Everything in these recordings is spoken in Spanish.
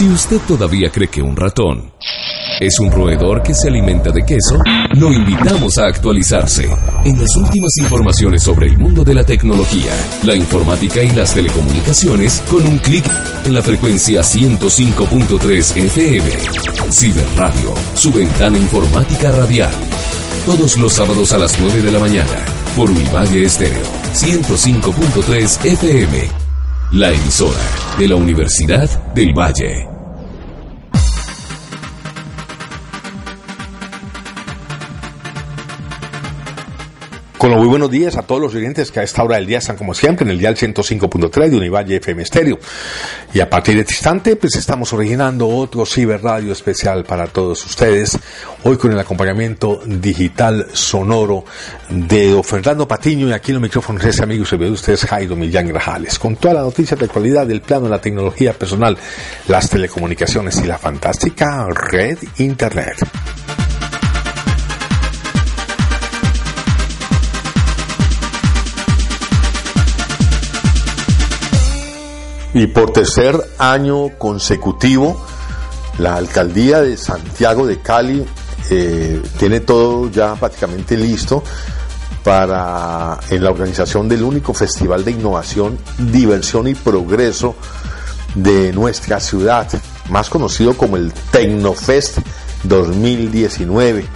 Si usted todavía cree que un ratón es un roedor que se alimenta de queso, lo invitamos a actualizarse en las últimas informaciones sobre el mundo de la tecnología, la informática y las telecomunicaciones con un clic en la frecuencia 105.3 FM. Ciberradio, su ventana informática radial. Todos los sábados a las 9 de la mañana por Univalle Estéreo 105.3 FM. La emisora de la Universidad del Valle. Con los muy buenos días a todos los oyentes que a esta hora del día están como siempre en el dial 105.3 de Univalle FM Stereo. Y a partir de este instante, pues estamos originando otro ciberradio especial para todos ustedes. Hoy con el acompañamiento digital sonoro de Fernando Patiño y aquí en los micrófonos ese amigo se ve ustedes Jairo Millán Grajales. Con todas las noticias de actualidad del plano de la tecnología personal, las telecomunicaciones y la fantástica red Internet. Y por tercer año consecutivo, la alcaldía de Santiago de Cali eh, tiene todo ya prácticamente listo para en la organización del único festival de innovación, diversión y progreso de nuestra ciudad, más conocido como el Tecnofest 2019.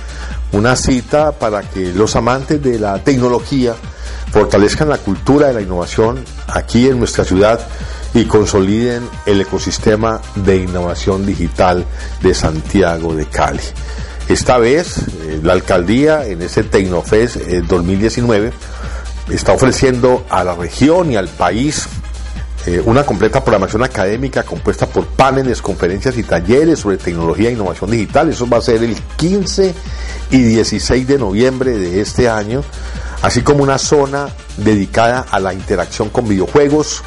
Una cita para que los amantes de la tecnología fortalezcan la cultura de la innovación aquí en nuestra ciudad y consoliden el ecosistema de innovación digital de Santiago de Cali. Esta vez, eh, la alcaldía en este Tecnofest 2019 eh, está ofreciendo a la región y al país eh, una completa programación académica compuesta por paneles, conferencias y talleres sobre tecnología e innovación digital. Eso va a ser el 15 y 16 de noviembre de este año, así como una zona dedicada a la interacción con videojuegos,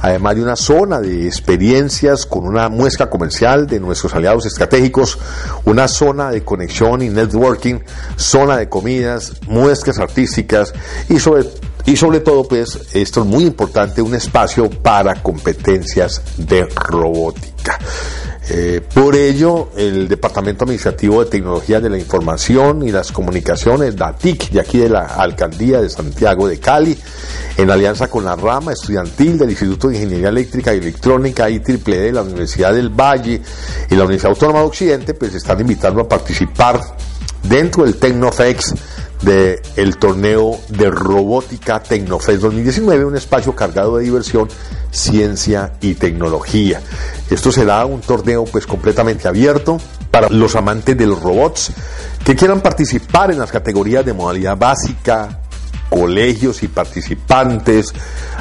además de una zona de experiencias con una muestra comercial de nuestros aliados estratégicos, una zona de conexión y networking, zona de comidas, muestras artísticas y sobre y sobre todo, pues, esto es muy importante, un espacio para competencias de robótica. Eh, por ello, el Departamento Administrativo de Tecnología de la Información y las Comunicaciones, DATIC, de aquí de la Alcaldía de Santiago de Cali, en alianza con la rama estudiantil del Instituto de Ingeniería Eléctrica y Electrónica IEEE de la Universidad del Valle y la Universidad Autónoma de Occidente, pues están invitando a participar dentro del Tecnofex del el torneo de robótica Tecnofest 2019, un espacio cargado de diversión, ciencia y tecnología. Esto será un torneo pues completamente abierto para los amantes de los robots que quieran participar en las categorías de modalidad básica, colegios y participantes,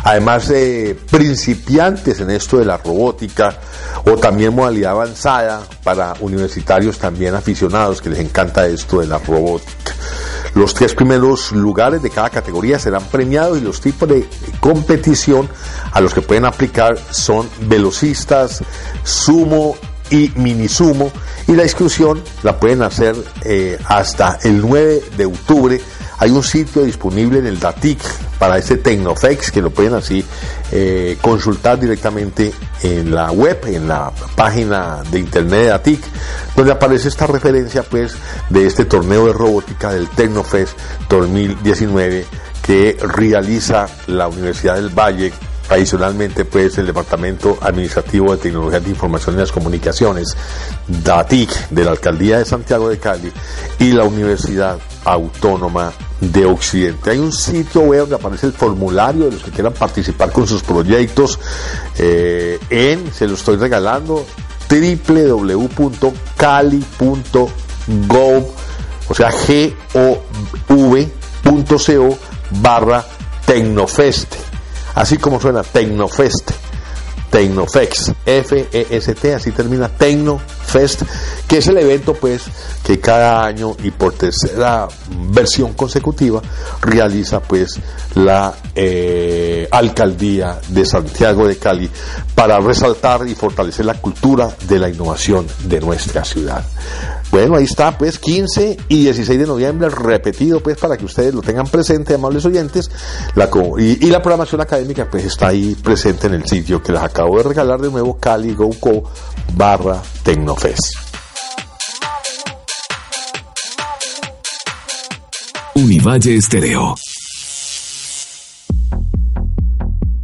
además de principiantes en esto de la robótica o también modalidad avanzada para universitarios también aficionados que les encanta esto de la robótica. Los tres primeros lugares de cada categoría serán premiados y los tipos de competición a los que pueden aplicar son velocistas, sumo y mini sumo y la inscripción la pueden hacer eh, hasta el 9 de octubre hay un sitio disponible en el DATIC para este Tecnofex que lo pueden así eh, consultar directamente en la web, en la página de internet de DATIC, donde aparece esta referencia pues de este torneo de robótica del Tecnofest 2019 que realiza la Universidad del Valle Adicionalmente, pues el Departamento Administrativo de Tecnología de Información y las Comunicaciones, DATIC, de la Alcaldía de Santiago de Cali, y la Universidad Autónoma de Occidente. Hay un sitio web donde aparece el formulario de los que quieran participar con sus proyectos eh, en, se lo estoy regalando, www.cali.gov, o sea, gov.co barra Tecnofest, así como suena Tecnofest Tecnofest, F-E-S-T, así termina Tecnofest, que es el evento pues que cada año y por tercera versión consecutiva realiza pues la eh, alcaldía de Santiago de Cali para resaltar y fortalecer la cultura de la innovación de nuestra ciudad. Bueno, ahí está, pues 15 y 16 de noviembre, repetido, pues para que ustedes lo tengan presente, amables oyentes. La, y, la programación académica, pues está ahí presente en el sitio que les acabo de regalar de nuevo, Cali barra Tecnofest. Univalle Estéreo.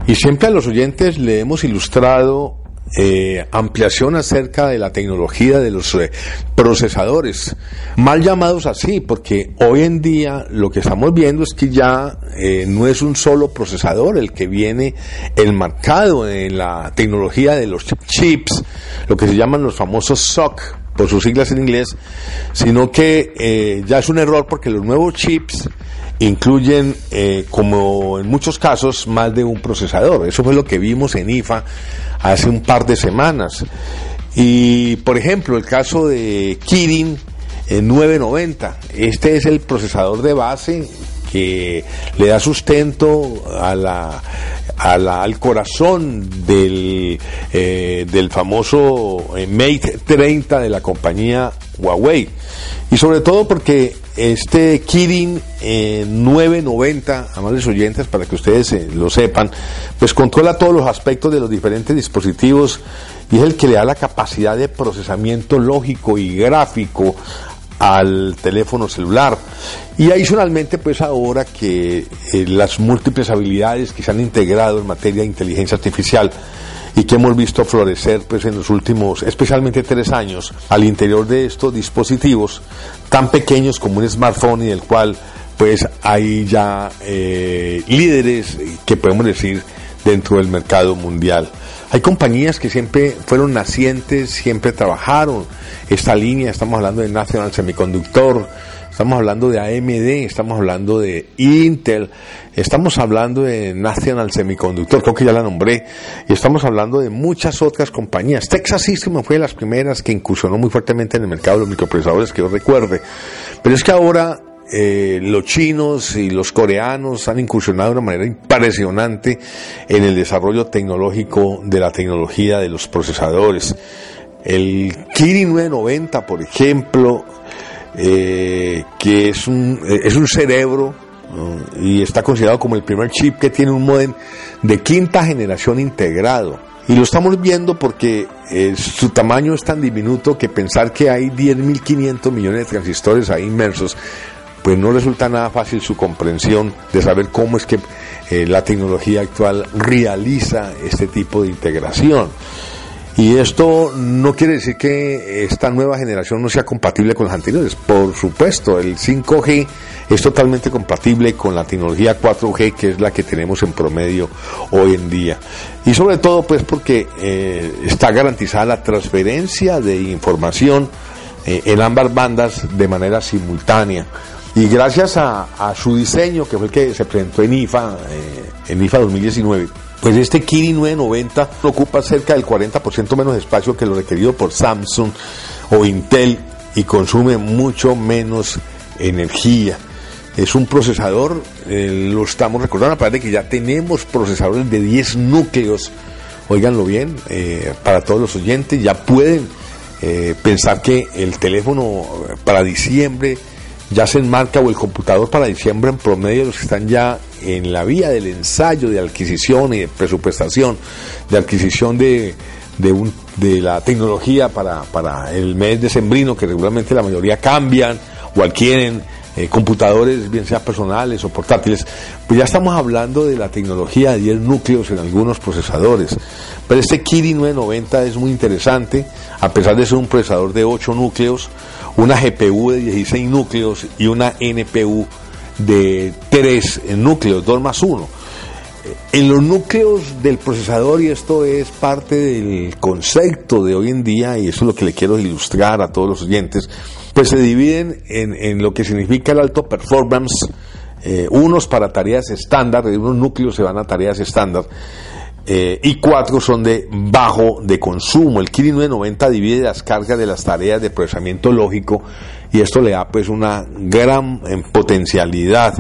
Y siempre a los oyentes le hemos ilustrado eh, ampliación acerca de la tecnología de los eh, procesadores, mal llamados así, porque hoy en día lo que estamos viendo es que ya eh, no es un solo procesador el que viene enmarcado en la tecnología de los chips, lo que se llaman los famosos SOC, por sus siglas en inglés, sino que ya es un error porque los nuevos chips incluyen, como en muchos casos, más de un procesador. Eso fue lo que vimos en IFA hace un par de semanas. Y, por ejemplo, el caso de Kirin 990. Este es el procesador de base que le da sustento a la, al corazón del, eh, del famoso eh, Mate 30 de la compañía Huawei. Y sobre todo porque este Kirin 990, eh, amables oyentes, para que ustedes eh, lo sepan, pues controla todos los aspectos de los diferentes dispositivos y es el que le da la capacidad de procesamiento lógico y gráfico al teléfono celular. Y adicionalmente, pues ahora que eh, las múltiples habilidades que se han integrado en materia de inteligencia artificial y que hemos visto florecer pues en los últimos, especialmente tres años, al interior de estos dispositivos tan pequeños como un smartphone y del cual pues hay ya eh, líderes que podemos decir dentro del mercado mundial. Hay compañías que siempre fueron nacientes, siempre trabajaron esta línea, estamos hablando de National Semiconductor, Estamos hablando de AMD, estamos hablando de Intel, estamos hablando de National Semiconductor, creo que ya la nombré, y estamos hablando de muchas otras compañías. Texas System fue de las primeras que incursionó muy fuertemente en el mercado de los microprocesadores que yo recuerde. Pero es que ahora eh, los chinos y los coreanos han incursionado de una manera impresionante en el desarrollo tecnológico de la tecnología de los procesadores. El Kirin 990, por ejemplo, eh, que es un, eh, es un cerebro y está considerado como el primer chip que tiene un modem de quinta generación integrado. Y lo estamos viendo porque su tamaño es tan diminuto que pensar que hay 10.500 millones de transistores ahí inmersos, pues no resulta nada fácil su comprensión de saber cómo es que la tecnología actual realiza este tipo de integración. Y esto no quiere decir que esta nueva generación no sea compatible con las anteriores. Por supuesto, el 5G es totalmente compatible con la tecnología 4G, que es la que tenemos en promedio hoy en día. Y sobre todo, pues porque eh, está garantizada la transferencia de información eh, en ambas bandas de manera simultánea. Y gracias a, su diseño, que fue el que se presentó en IFA, eh, en IFA 2019, pues este Kiri 990 ocupa cerca del 40% menos espacio que lo requerido por Samsung o Intel y consume mucho menos energía. Es un procesador, eh, lo estamos recordando, aparte de que ya tenemos procesadores de 10 núcleos, oiganlo bien, eh, para todos los oyentes, ya pueden pensar que el teléfono para diciembre ya se enmarca o el computador para diciembre en promedio los que están ya en la vía del ensayo de adquisición y de presupuestación, de adquisición de, de, un, de la tecnología para, para el mes de sembrino, que regularmente la mayoría cambian o adquieren eh, computadores, bien sea personales o portátiles, pues ya estamos hablando de la tecnología de 10 núcleos en algunos procesadores. Pero este Kiri 990 es muy interesante, a pesar de ser un procesador de 8 núcleos, una GPU de 16 núcleos y una NPU de 3 núcleos, 2 más 1. En los núcleos del procesador, y esto es parte del concepto de hoy en día, y eso es lo que le quiero ilustrar a todos los oyentes, pues se dividen en, lo que significa el alto performance, eh, unos para tareas estándar, unos núcleos se van a tareas estándar, eh, y cuatro son de bajo de consumo. El Kirin 990 divide las cargas de las tareas de procesamiento lógico y esto le da pues una gran eh, potencialidad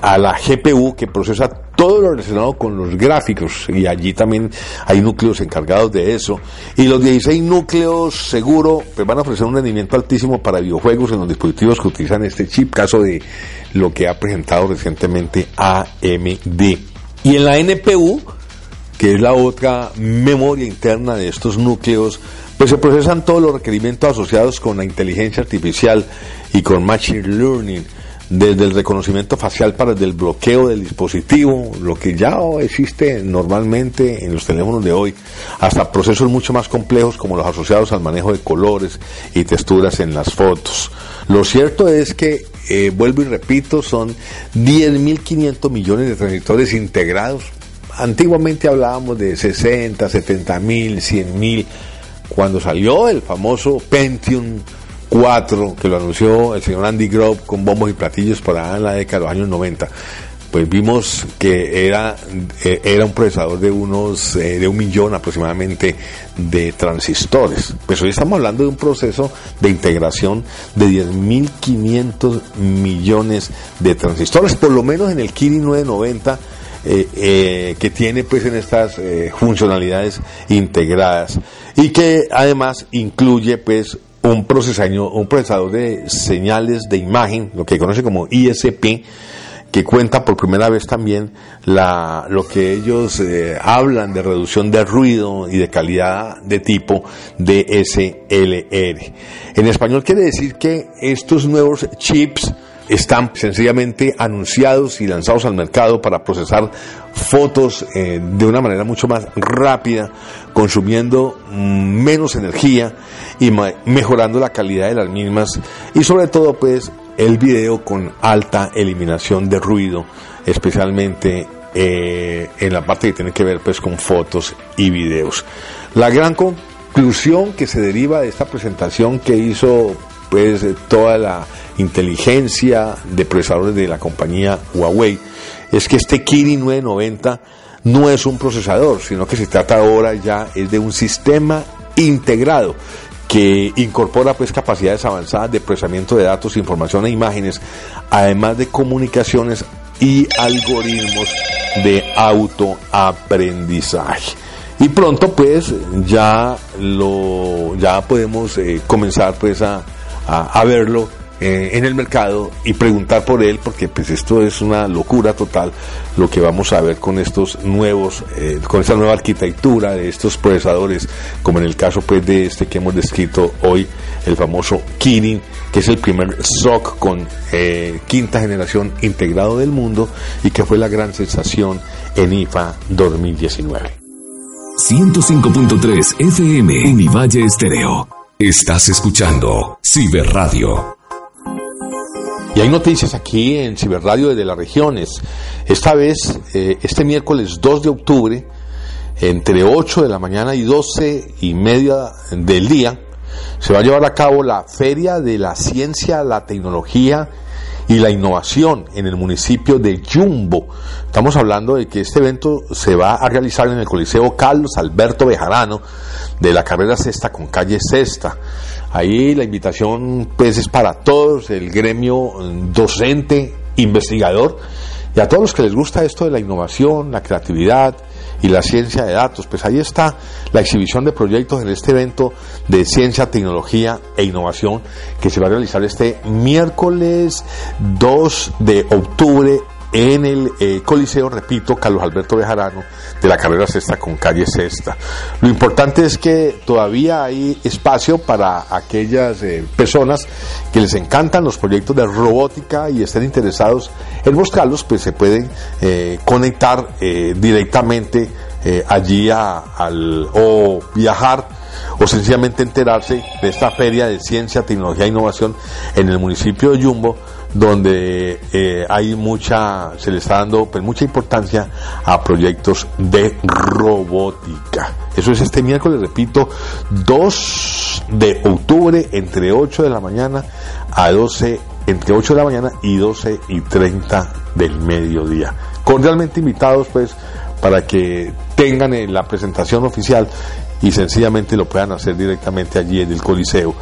a la GPU que procesa todo lo relacionado con los gráficos y allí también hay núcleos encargados de eso. Y los 16 núcleos seguro pues van a ofrecer un rendimiento altísimo para videojuegos en los dispositivos que utilizan este chip caso de lo que ha presentado recientemente AMD y en la NPU que es la otra memoria interna de estos núcleos, pues se procesan todos los requerimientos asociados con la inteligencia artificial y con machine learning, desde el reconocimiento facial para el bloqueo del dispositivo, lo que ya existe normalmente en los teléfonos de hoy, hasta procesos mucho más complejos como los asociados al manejo de colores y texturas en las fotos. Lo cierto es que, eh, vuelvo y repito, son 10.500 millones de transistores integrados antiguamente hablábamos de 60, 70 mil, 100 mil. Cuando salió el famoso Pentium 4, que lo anunció el señor Andy Grove con bombos y platillos para la década de los años 90, pues vimos que era, eh, era un procesador de unos, eh, de un millón aproximadamente de transistores. Pues hoy estamos hablando de un proceso de integración de 10.500 millones de transistores, por lo menos en el Kirin 990 eh, eh, que tiene pues en estas funcionalidades integradas y que además incluye pues un procesador, un procesador de señales de imagen, lo que conoce como ISP, que cuenta por primera vez también la, lo que ellos hablan de reducción de ruido y de calidad de tipo DSLR. En español quiere decir que estos nuevos chips están sencillamente anunciados y lanzados al mercado para procesar fotos eh, de una manera mucho más rápida, consumiendo menos energía y mejorando la calidad de las mismas y sobre todo pues el video con alta eliminación de ruido, especialmente eh, en la parte que tiene que ver pues con fotos y videos. La gran conclusión que se deriva de esta presentación que hizo pues toda la inteligencia de procesadores de la compañía Huawei es que este Kirin 990 no es un procesador, sino que se trata ahora ya es de un sistema integrado que incorpora pues capacidades avanzadas de procesamiento de datos, información e imágenes, además de comunicaciones y algoritmos de autoaprendizaje. Y pronto pues ya lo ya podemos eh, comenzar pues a, a verlo eh, en el mercado y preguntar por él, porque pues esto es una locura total lo que vamos a ver con estos nuevos, eh, con esta nueva arquitectura de estos procesadores, como en el caso pues de este que hemos descrito hoy, el famoso Kirin, que es el primer SOC con eh, quinta generación integrado del mundo y que fue la gran sensación en IFA 2019. 105.3 FM Univalle Estéreo. Estás escuchando Ciberradio. Y hay noticias aquí en Ciberradio desde las regiones. Esta vez, eh, este miércoles 2 de octubre, entre 8 de la mañana y 12 y media del día, se va a llevar a cabo la Feria de la Ciencia, la Tecnología y la Innovación en el municipio de Yumbo. Estamos hablando de que este evento se va a realizar en el Coliseo Carlos Alberto Bejarano de la carrera sexta con calle sexta. Ahí la invitación pues es para todos, el gremio docente, investigador y a todos los que les gusta esto de la innovación, la creatividad y la ciencia de datos. Pues ahí está la exhibición de proyectos en este evento de ciencia, tecnología e innovación que se va a realizar este miércoles 2 de octubre en el eh, Coliseo, repito, Carlos Alberto Bejarano, de la carrera sexta con calle sexta. Lo importante es que todavía hay espacio para aquellas eh, personas que les encantan los proyectos de robótica y estén interesados en buscarlos, pues se pueden eh, conectar directamente allí al, o viajar o sencillamente enterarse de esta feria de ciencia, tecnología e innovación en el municipio de Yumbo donde eh, hay mucha, se le está dando pues, mucha importancia a proyectos de robótica. Eso es este miércoles, repito, 2 de octubre, entre 8 de la mañana a 12, entre 8 de la mañana y 12 y 30 del mediodía. Cordialmente invitados, pues, para que tengan eh, la presentación oficial y sencillamente lo puedan hacer directamente allí en el Coliseo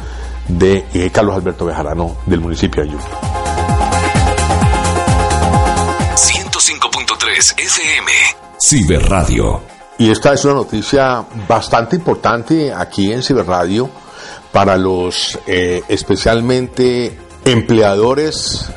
de eh, Carlos Alberto Bejarano del municipio de Ayuno. 105.3 FM Ciberradio. Y esta es una noticia bastante importante aquí en Ciberradio para los eh, especialmente empleadores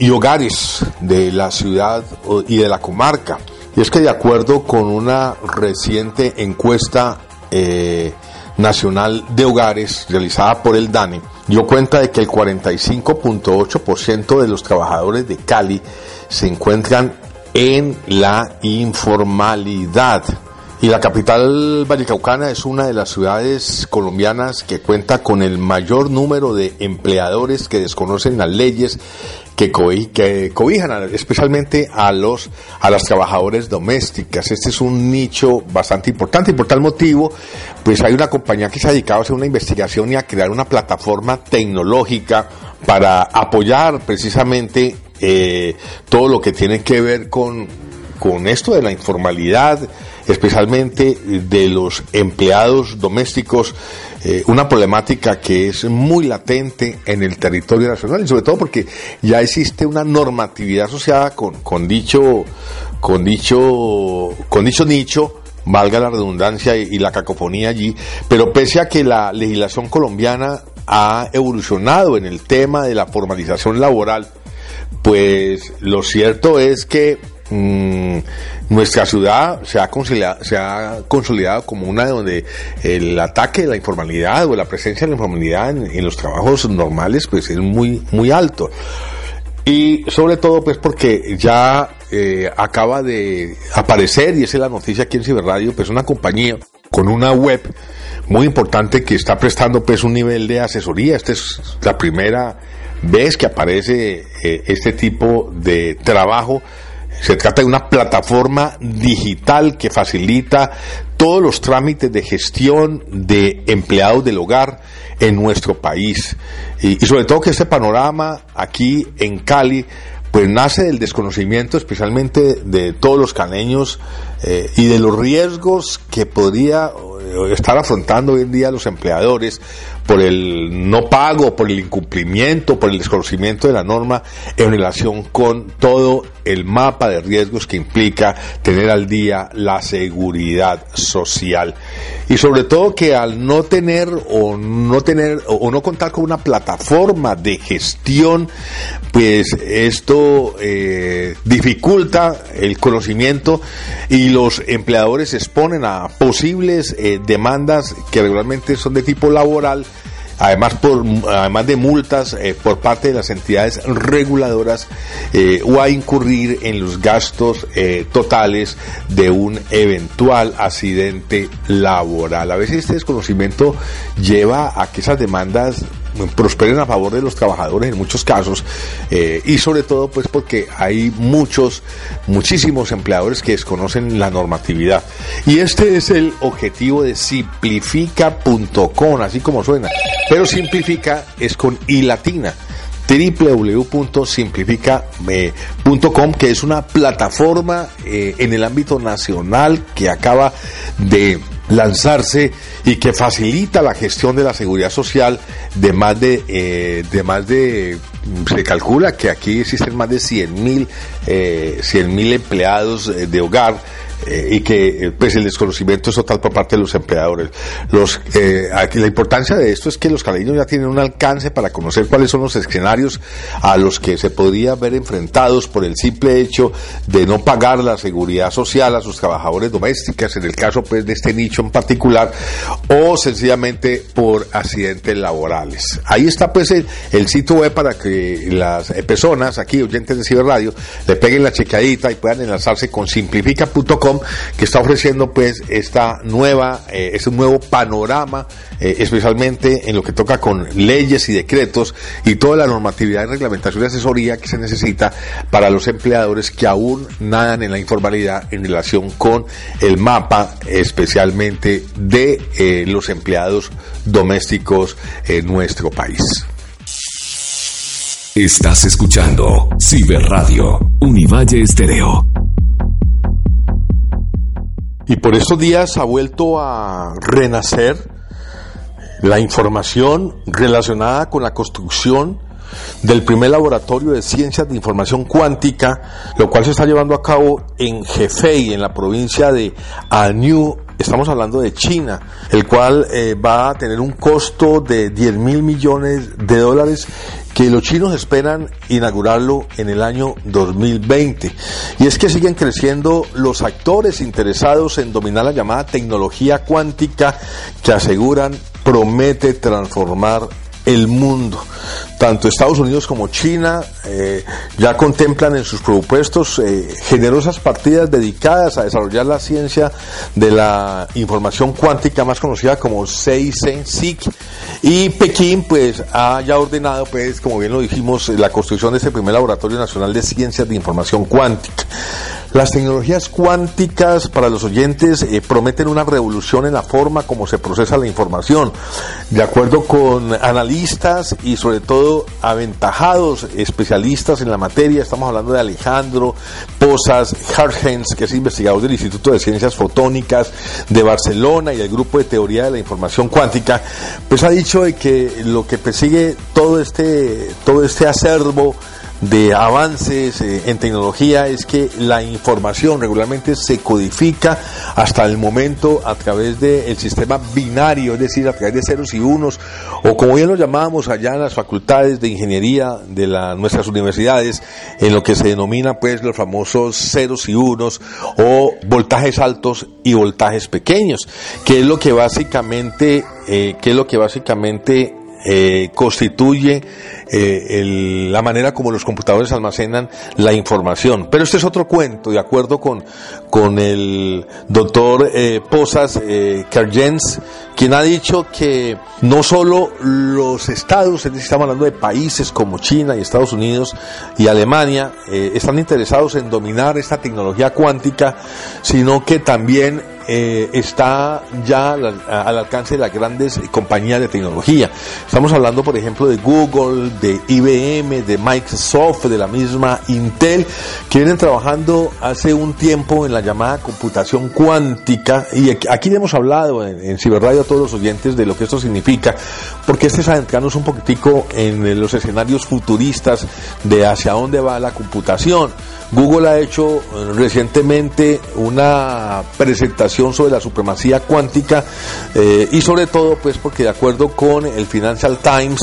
y hogares de la ciudad y de la comarca. Y es que de acuerdo con una reciente encuesta eh, nacional de hogares realizada por el DANE, dio cuenta de que el 45.8% de los trabajadores de Cali se encuentran en la informalidad. Y la capital vallecaucana es una de las ciudades colombianas que cuenta con el mayor número de empleadores que desconocen las leyes que, cobijan especialmente a los a las trabajadoras domésticas. Este es un nicho bastante importante y por tal motivo, pues hay una compañía que se ha dedicado a hacer una investigación y a crear una plataforma tecnológica para apoyar precisamente eh, todo lo que tiene que ver con, con esto de la informalidad, especialmente de los empleados domésticos, eh, una problemática que es muy latente en el territorio nacional y sobre todo porque ya existe una normatividad asociada con, con dicho, con dicho, con dicho nicho valga la redundancia y, la cacofonía allí, pero pese a que la legislación colombiana ha evolucionado en el tema de la formalización laboral, pues lo cierto es que mm, nuestra ciudad se ha, consolidado, como una donde el ataque de la informalidad o la presencia de la informalidad en, los trabajos normales pues es muy, muy alto. Y sobre todo pues porque ya eh, acaba de aparecer, y esa es la noticia aquí en Ciberradio, pues una compañía con una web muy importante que está prestando pues un nivel de asesoría. Esta es la primera vez que aparece eh, este tipo de trabajo. Se trata de una plataforma digital que facilita todos los trámites de gestión de empleados del hogar en nuestro país. Y, y sobre todo que este panorama aquí en Cali pues nace del desconocimiento especialmente de todos los caneños eh, y de los riesgos que podría eh, estar afrontando hoy en día los empleadores por el no pago, por el incumplimiento, por el desconocimiento de la norma en relación con todo el mapa de riesgos que implica tener al día la seguridad social. Y sobre todo que al no tener o no tener o no contar con una plataforma de gestión, pues esto eh, dificulta el conocimiento y los empleadores se exponen a posibles eh, demandas que regularmente son de tipo laboral además por además de multas eh, por parte de las entidades reguladoras eh, o a incurrir en los gastos totales de un eventual accidente laboral. A veces este desconocimiento lleva a que esas demandas prosperen a favor de los trabajadores en muchos casos eh, y sobre todo pues porque hay muchos, muchísimos empleadores que desconocen la normatividad. Y este es el objetivo de simplifica.com, así como suena. Pero simplifica es con i latina www.simplifica.com, que es una plataforma eh, en el ámbito nacional que acaba de lanzarse y que facilita la gestión de la seguridad social de más de, eh, de más de, se calcula que aquí existen más de 100 mil, eh, mil empleados eh, de hogar eh, y que eh, pues el desconocimiento es total por parte de los empleadores. Los, eh, la importancia de esto es que los caleños ya tienen un alcance para conocer cuáles son los escenarios a los que se podría ver enfrentados por el simple hecho de no pagar la seguridad social a sus trabajadores domésticas, en el caso pues de este nicho en particular, o sencillamente por accidentes laborales. Ahí está pues el, el sitio web para que las personas aquí, oyentes de Ciberradio, le peguen la checadita y puedan enlazarse con simplifica.com que está ofreciendo pues esta nueva, eh, este nuevo panorama, eh, especialmente en lo que toca con leyes y decretos y toda la normatividad y reglamentación y asesoría que se necesita para los empleadores que aún nadan en la informalidad en relación con el mapa especialmente de eh, los empleados domésticos en nuestro país. Estás escuchando Ciberradio, Univalle Estéreo. Y por estos días ha vuelto a renacer la información relacionada con la construcción del primer laboratorio de ciencias de información cuántica, lo cual se está llevando a cabo en Hefei, en la provincia de Anhui, estamos hablando de China, el cual eh, va a tener un costo de 10 mil millones de dólares que los chinos esperan inaugurarlo en el año 2020. Y es que siguen creciendo los actores interesados en dominar la llamada tecnología cuántica que aseguran promete transformar el mundo. Tanto Estados Unidos como China eh, ya contemplan en sus presupuestos eh, generosas partidas dedicadas a desarrollar la ciencia de la información cuántica más conocida como SIC y Pekín pues ha ya ordenado pues como bien lo dijimos la construcción de este primer laboratorio nacional de ciencias de información cuántica. Las tecnologías cuánticas para los oyentes eh, prometen una revolución en la forma como se procesa la información. De acuerdo con analistas y sobre todo aventajados especialistas en la materia, estamos hablando de Alejandro Posas Hargens, que es investigador del Instituto de Ciencias Fotónicas de Barcelona y del Grupo de Teoría de la Información Cuántica, pues ha dicho de que lo que persigue todo este, todo este acervo de avances eh, en tecnología es que la información regularmente se codifica hasta el momento a través del sistema binario, es decir, a través de ceros y unos, o como bien lo llamábamos allá en las facultades de ingeniería de nuestras universidades, en lo que se denomina pues los famosos ceros y unos, o voltajes altos y voltajes pequeños, que es lo que básicamente, eh, que es lo que básicamente eh, constituye eh, la manera como los computadores almacenan la información. Pero este es otro cuento, de acuerdo con, con el doctor eh, Posas eh, Kerjens, quien ha dicho que no solo los estados, estamos hablando de países como China y Estados Unidos y Alemania, eh, están interesados en dominar esta tecnología cuántica, sino que también eh, está ya al, al, alcance de las grandes compañías de tecnología. Estamos hablando, por ejemplo, de Google, de IBM, de Microsoft, de la misma Intel, que vienen trabajando hace un tiempo en la llamada computación cuántica. Y aquí hemos hablado en, en Ciberradio a todos los oyentes de lo que esto significa, porque este es adentrarnos un poquitico en los escenarios futuristas de hacia dónde va la computación. Google ha hecho recientemente una presentación sobre la supremacía cuántica eh, y sobre todo pues porque de acuerdo con el Financial Times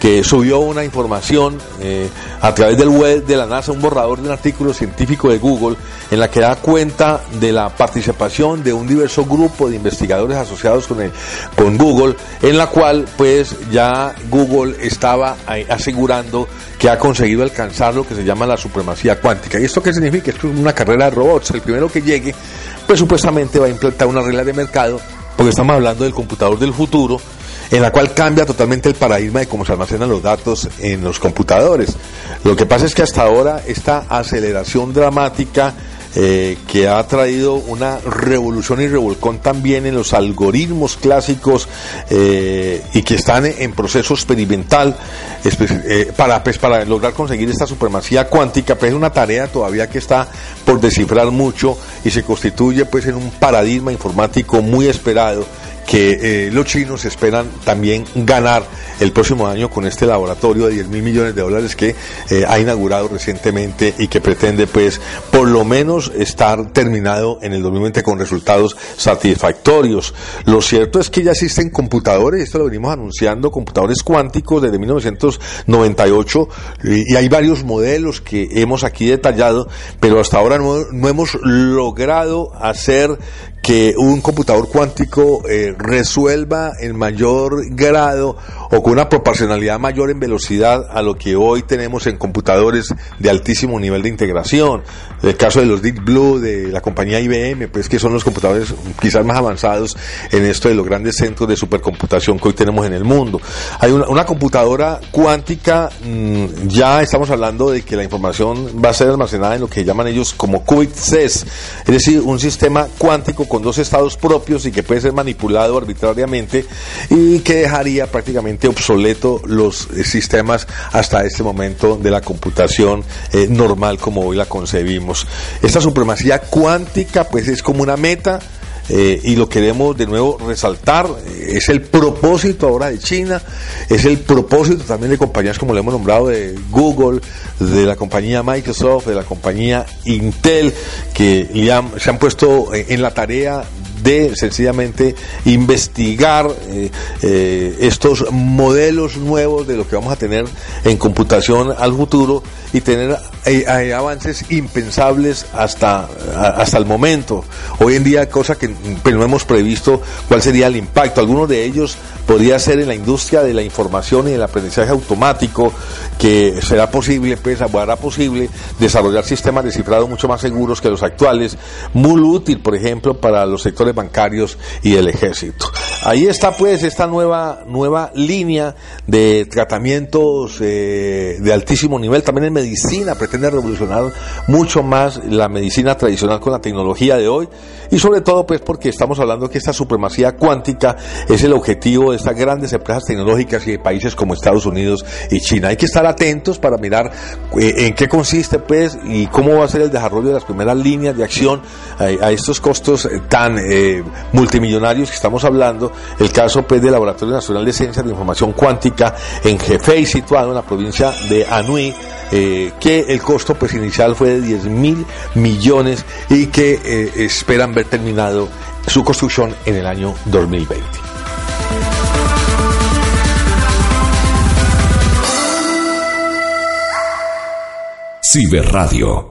que subió una información eh, a través del web de la NASA, un borrador de un artículo científico de Google, en la que da cuenta de la participación de un diverso grupo de investigadores asociados con, el, con Google, en la cual pues ya Google estaba asegurando que ha conseguido alcanzar lo que se llama la supremacía cuántica. ¿Y esto qué significa? Esto es una carrera de robots. El primero que llegue, pues supuestamente va a implantar una regla de mercado, porque estamos hablando del computador del futuro, en la cual cambia totalmente el paradigma de cómo se almacenan los datos en los computadores. Lo que pasa es que hasta ahora esta aceleración dramática eh, que ha traído una revolución y revolcón también en los algoritmos clásicos eh, y que están en proceso experimental eh, para, pues, para lograr conseguir esta supremacía cuántica, pues es una tarea todavía que está por descifrar mucho y se constituye pues en un paradigma informático muy esperado que eh, los chinos esperan también ganar el próximo año con este laboratorio de 10 mil millones de dólares que eh, ha inaugurado recientemente y que pretende pues por lo menos estar terminado en el 2020 con resultados satisfactorios. Lo cierto es que ya existen computadores, esto lo venimos anunciando, computadores cuánticos desde 1998 y, y hay varios modelos que hemos aquí detallado, pero hasta ahora no, no hemos logrado hacer que un computador cuántico eh, resuelva en mayor grado o con una proporcionalidad mayor en velocidad a lo que hoy tenemos en computadores de altísimo nivel de integración. El caso de los Deep Blue, de la compañía IBM, pues que son los computadores quizás más avanzados en esto de los grandes centros de supercomputación que hoy tenemos en el mundo. Hay una, una computadora cuántica, mmm, ya estamos hablando de que la información va a ser almacenada en lo que llaman ellos como qubit es decir, un sistema cuántico con dos estados propios y que puede ser manipulado arbitrariamente y que dejaría prácticamente obsoleto los eh, sistemas hasta este momento de la computación eh, normal como hoy la concebimos. Esta supremacía cuántica pues es como una meta eh, y lo queremos de nuevo resaltar, es el propósito ahora de China, es el propósito también de compañías como le hemos nombrado de Google, de la compañía Microsoft, de la compañía Intel, que se han puesto en la tarea de sencillamente investigar eh, eh, estos modelos nuevos de lo que vamos a tener en computación al futuro y tener eh, avances impensables hasta, hasta el momento. Hoy en día, cosa que pues, no hemos previsto cuál sería el impacto. Algunos de ellos podría ser en la industria de la información y el aprendizaje automático, que será posible, pues, hará posible desarrollar sistemas de cifrado mucho más seguros que los actuales, muy útil, por ejemplo, para los sectores bancarios y el ejército. Ahí está, pues, esta nueva, nueva línea de tratamientos eh, de altísimo nivel, también en medicina, pretende revolucionar mucho más la medicina tradicional con la tecnología de hoy, y sobre todo, pues, porque estamos hablando que esta supremacía cuántica es el objetivo de estas grandes empresas tecnológicas y de países como Estados Unidos y China. Hay que estar atentos para mirar eh, en qué consiste pues y cómo va a ser el desarrollo de las primeras líneas de acción a, estos costos eh, tan eh, multimillonarios que estamos hablando. El caso pues del Laboratorio Nacional de Ciencias de Información Cuántica en Hefei, situado en la provincia de Anhui, que el costo pues inicial fue de 10 mil millones y que esperan ver terminado su construcción en el año 2020. Ciberradio.